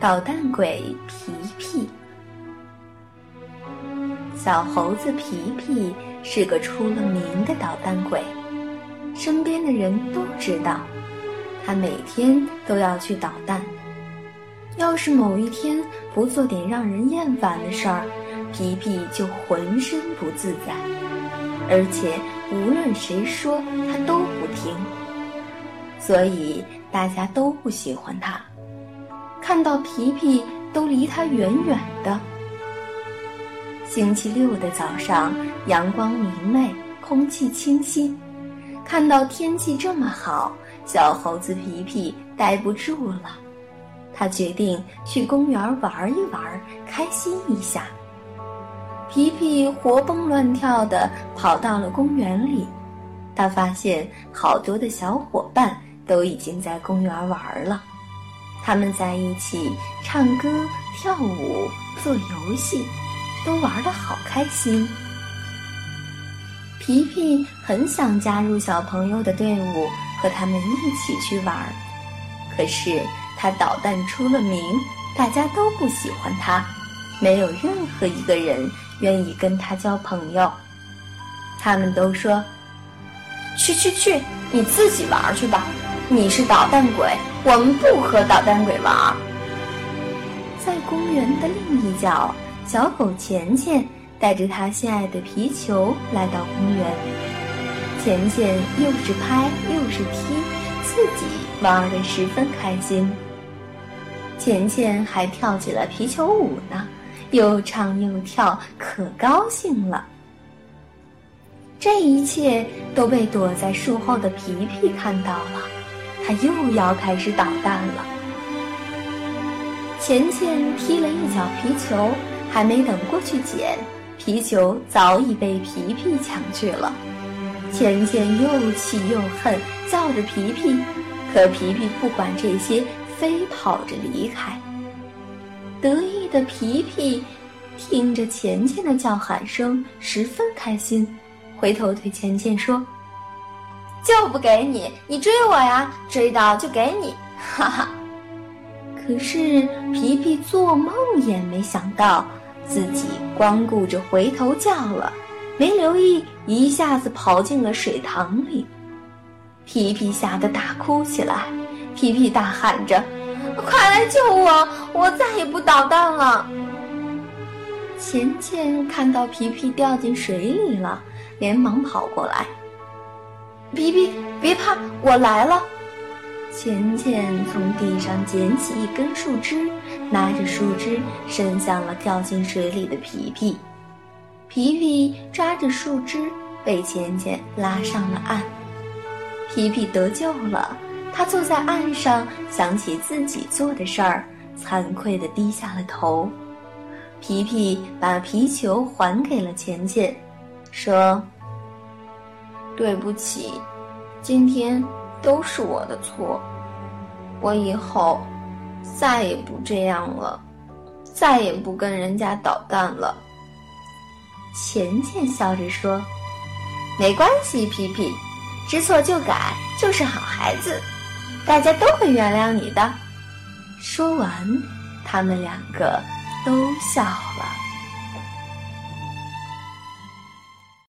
捣蛋鬼皮皮。小猴子皮皮是个出了名的捣蛋鬼，身边的人都知道，他每天都要去捣蛋。要是某一天不做点让人厌烦的事儿，皮皮就浑身不自在，而且无论谁说他都不听，所以大家都不喜欢他，看到皮皮都离他远远的。星期六的早上，阳光明媚，空气清新，看到天气这么好，小猴子皮皮待不住了，他决定去公园玩一玩，开心一下。皮皮活蹦乱跳地跑到了公园里，他发现好多的小伙伴都已经在公园玩了，他们在一起唱歌、跳舞、做游戏，都玩得好开心。皮皮很想加入小朋友的队伍，和他们一起去玩，可是他捣蛋出了名，大家都不喜欢他，没有任何一个人。愿意跟他交朋友，他们都说：“去去去，你自己玩去吧，你是捣蛋鬼，我们不和捣蛋鬼玩。”在公园的另一角，小狗钱钱带着他心爱的皮球来到公园，钱钱又是拍又是踢，自己玩得十分开心。钱钱还跳起了皮球舞呢。又唱又跳，可高兴了。这一切都被躲在树后的皮皮看到了，他又要开始捣蛋了。钱钱踢了一脚皮球，还没等过去捡，皮球早已被皮皮抢去了。钱钱又气又恨，叫着皮皮，可皮皮不管这些，飞跑着离开。得意的皮皮听着钱钱的叫喊声，十分开心，回头对钱钱说：“就不给你，你追我呀，追到就给你，哈哈。”可是皮皮做梦也没想到，自己光顾着回头叫了，没留意一下子跑进了水塘里，皮皮吓得大哭起来，皮皮大喊着。快来救我！我再也不捣蛋了。钱钱看到皮皮掉进水里了，连忙跑过来。皮皮，别怕，我来了。钱钱从地上捡起一根树枝，拿着树枝伸向了掉进水里的皮皮。皮皮抓着树枝，被钱钱拉上了岸。皮皮得救了。他坐在岸上，想起自己做的事儿，惭愧地低下了头。皮皮把皮球还给了钱钱，说：“对不起，今天都是我的错，我以后再也不这样了，再也不跟人家捣蛋了。”钱钱笑着说：“没关系，皮皮，知错就改就是好孩子。”大家都会原谅你的。说完，他们两个都笑了。